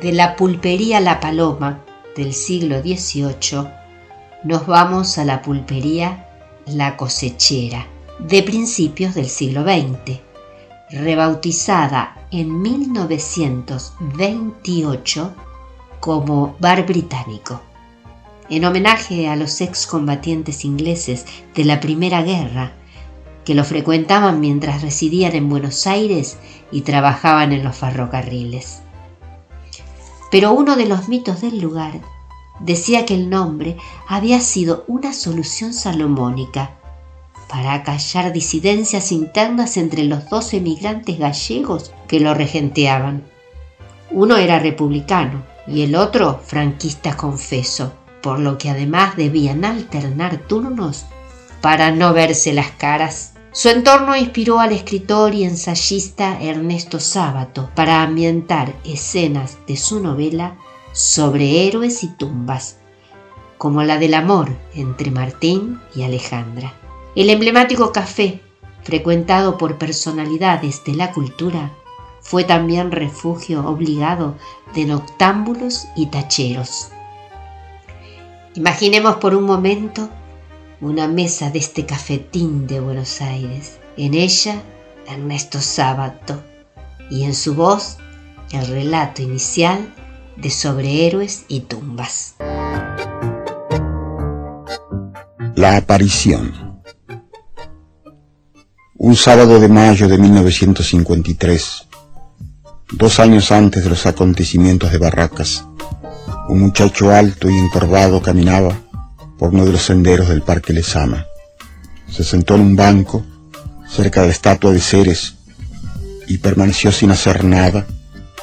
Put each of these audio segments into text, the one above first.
de la pulpería La Paloma del siglo XVIII, nos vamos a la pulpería La Cosechera de principios del siglo XX, rebautizada en 1928 como Bar Británico, en homenaje a los excombatientes ingleses de la Primera Guerra que lo frecuentaban mientras residían en Buenos Aires y trabajaban en los ferrocarriles. Pero uno de los mitos del lugar decía que el nombre había sido una solución salomónica para acallar disidencias internas entre los dos emigrantes gallegos que lo regenteaban. Uno era republicano y el otro franquista confeso, por lo que además debían alternar turnos para no verse las caras. Su entorno inspiró al escritor y ensayista Ernesto Sábato para ambientar escenas de su novela sobre héroes y tumbas, como la del amor entre Martín y Alejandra. El emblemático café, frecuentado por personalidades de la cultura, fue también refugio obligado de noctámbulos y tacheros. Imaginemos por un momento una mesa de este cafetín de Buenos Aires. En ella, Ernesto Sábato y en su voz el relato inicial de sobrehéroes y tumbas. La aparición. Un sábado de mayo de 1953, dos años antes de los acontecimientos de Barracas, un muchacho alto y encorvado caminaba por uno de los senderos del Parque Lesama. Se sentó en un banco cerca de la estatua de Ceres y permaneció sin hacer nada,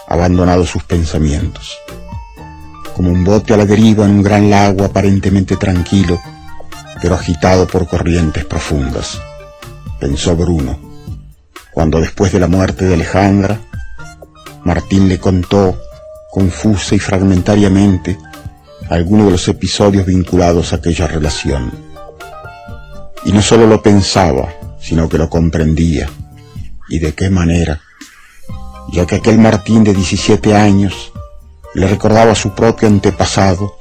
abandonado sus pensamientos. Como un bote a la deriva en un gran lago aparentemente tranquilo, pero agitado por corrientes profundas, pensó Bruno, cuando después de la muerte de Alejandra, Martín le contó, confusa y fragmentariamente, algunos de los episodios vinculados a aquella relación. Y no solo lo pensaba, sino que lo comprendía. ¿Y de qué manera? Ya que aquel Martín de 17 años le recordaba su propio antepasado,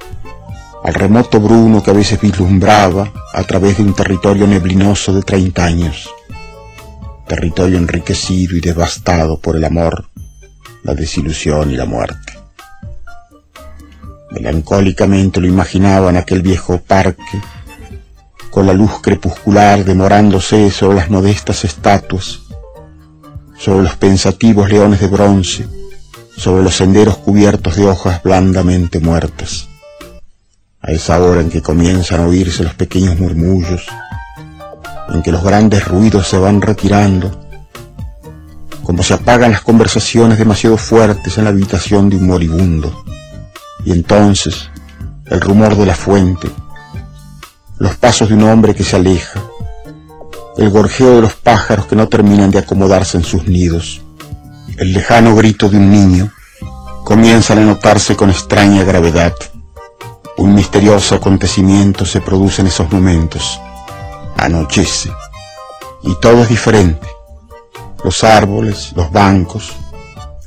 al remoto Bruno que a veces vislumbraba a través de un territorio neblinoso de 30 años, territorio enriquecido y devastado por el amor, la desilusión y la muerte. Melancólicamente lo imaginaba en aquel viejo parque, con la luz crepuscular demorándose sobre las modestas estatuas, sobre los pensativos leones de bronce, sobre los senderos cubiertos de hojas blandamente muertas. A esa hora en que comienzan a oírse los pequeños murmullos, en que los grandes ruidos se van retirando, como se apagan las conversaciones demasiado fuertes en la habitación de un moribundo y entonces el rumor de la fuente, los pasos de un hombre que se aleja, el gorjeo de los pájaros que no terminan de acomodarse en sus nidos, el lejano grito de un niño, comienzan a notarse con extraña gravedad. Un misterioso acontecimiento se produce en esos momentos. Anochece. Y todo es diferente. Los árboles, los bancos,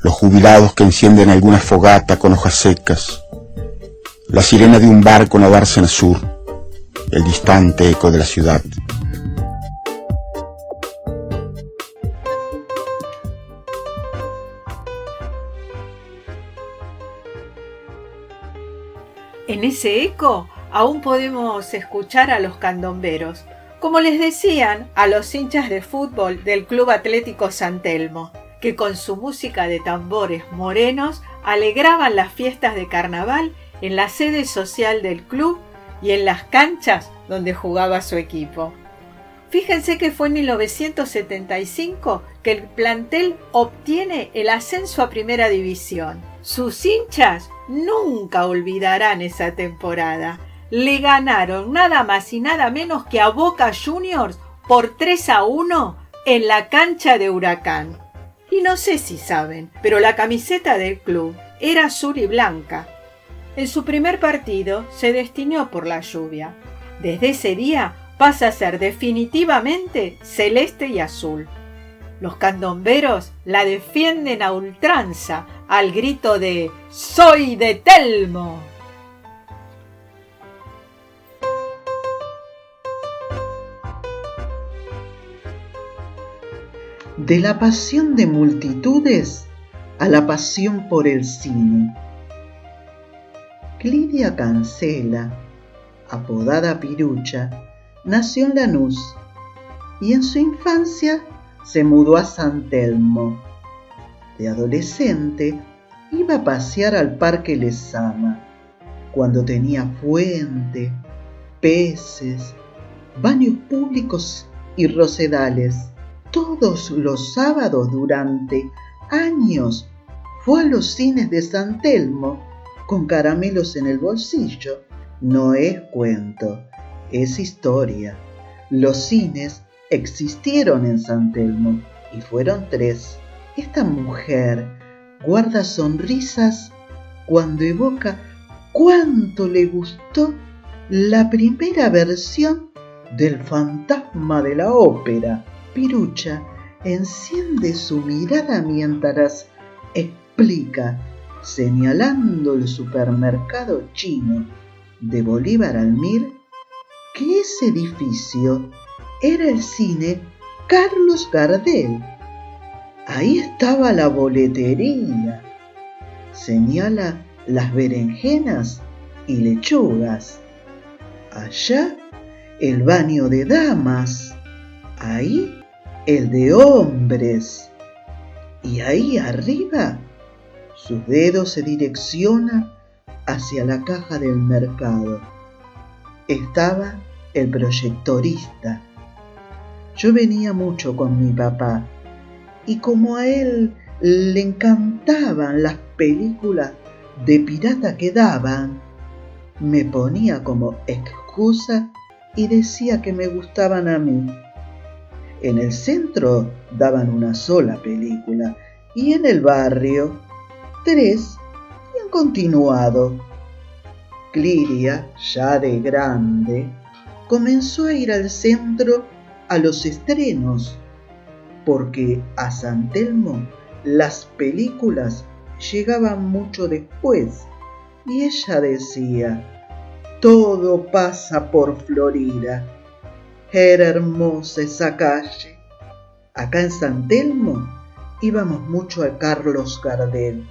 los jubilados que encienden alguna fogata con hojas secas, la sirena de un barco nadarse en el sur, el distante eco de la ciudad. En ese eco aún podemos escuchar a los candomberos, como les decían a los hinchas de fútbol del Club Atlético San Telmo, que con su música de tambores morenos alegraban las fiestas de carnaval en la sede social del club y en las canchas donde jugaba su equipo. Fíjense que fue en 1975 que el plantel obtiene el ascenso a primera división. Sus hinchas nunca olvidarán esa temporada. Le ganaron nada más y nada menos que a Boca Juniors por 3 a 1 en la cancha de Huracán. Y no sé si saben, pero la camiseta del club era azul y blanca, en su primer partido se destinó por la lluvia. Desde ese día pasa a ser definitivamente celeste y azul. Los candomberos la defienden a ultranza, al grito de ¡Soy de Telmo! De la pasión de multitudes a la pasión por el cine. Clidia Cancela, apodada Pirucha, nació en Lanús y en su infancia se mudó a San Telmo. De adolescente iba a pasear al Parque Lesama, cuando tenía fuente, peces, baños públicos y rosedales. Todos los sábados durante años fue a los cines de San Telmo con caramelos en el bolsillo. No es cuento, es historia. Los cines existieron en San Telmo y fueron tres. Esta mujer guarda sonrisas cuando evoca cuánto le gustó la primera versión del fantasma de la ópera. Pirucha enciende su mirada mientras explica, señalando el supermercado chino de Bolívar Almir, que ese edificio era el cine Carlos Gardel. Ahí estaba la boletería. Señala las berenjenas y lechugas. Allá el baño de damas. Ahí el de hombres. Y ahí arriba sus dedos se direccionan hacia la caja del mercado. Estaba el proyectorista yo venía mucho con mi papá y como a él le encantaban las películas de pirata que daban, me ponía como excusa y decía que me gustaban a mí. En el centro daban una sola película y en el barrio tres y en continuado. Cliria, ya de grande, comenzó a ir al centro a los estrenos, porque a San Telmo las películas llegaban mucho después y ella decía, todo pasa por Florida. Era hermosa esa calle. Acá en San Telmo íbamos mucho a Carlos Gardel.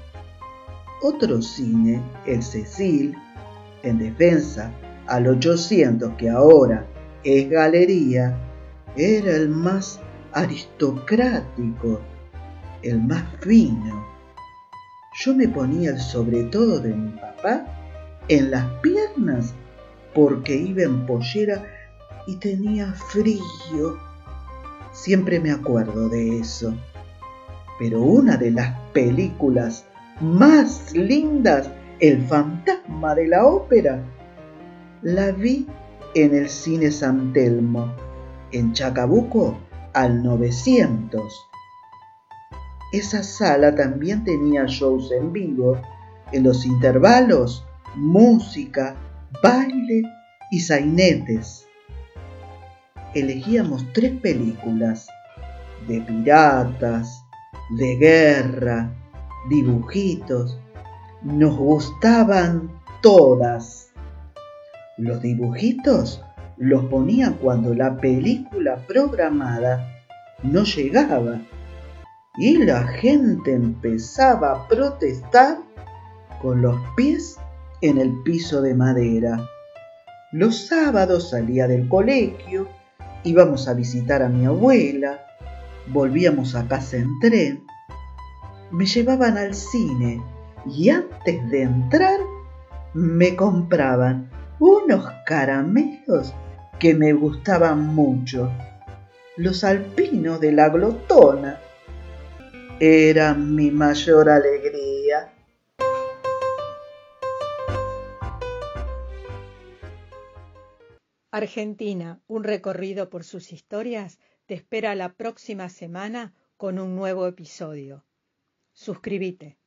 Otro cine, el Cecil, en defensa al 800 que ahora es galería, era el más aristocrático, el más fino. Yo me ponía el sobre todo de mi papá en las piernas porque iba en pollera y tenía frío. Siempre me acuerdo de eso. Pero una de las películas más lindas, El fantasma de la ópera, la vi en el cine San Telmo en Chacabuco al 900. Esa sala también tenía shows en vivo, en los intervalos, música, baile y sainetes. Elegíamos tres películas, de piratas, de guerra, dibujitos. Nos gustaban todas. Los dibujitos los ponían cuando la película programada no llegaba y la gente empezaba a protestar con los pies en el piso de madera. Los sábados salía del colegio, íbamos a visitar a mi abuela, volvíamos a casa en tren, me llevaban al cine y antes de entrar me compraban unos caramelos que me gustaban mucho. Los alpinos de la glotona eran mi mayor alegría. Argentina, un recorrido por sus historias, te espera la próxima semana con un nuevo episodio. Suscríbete.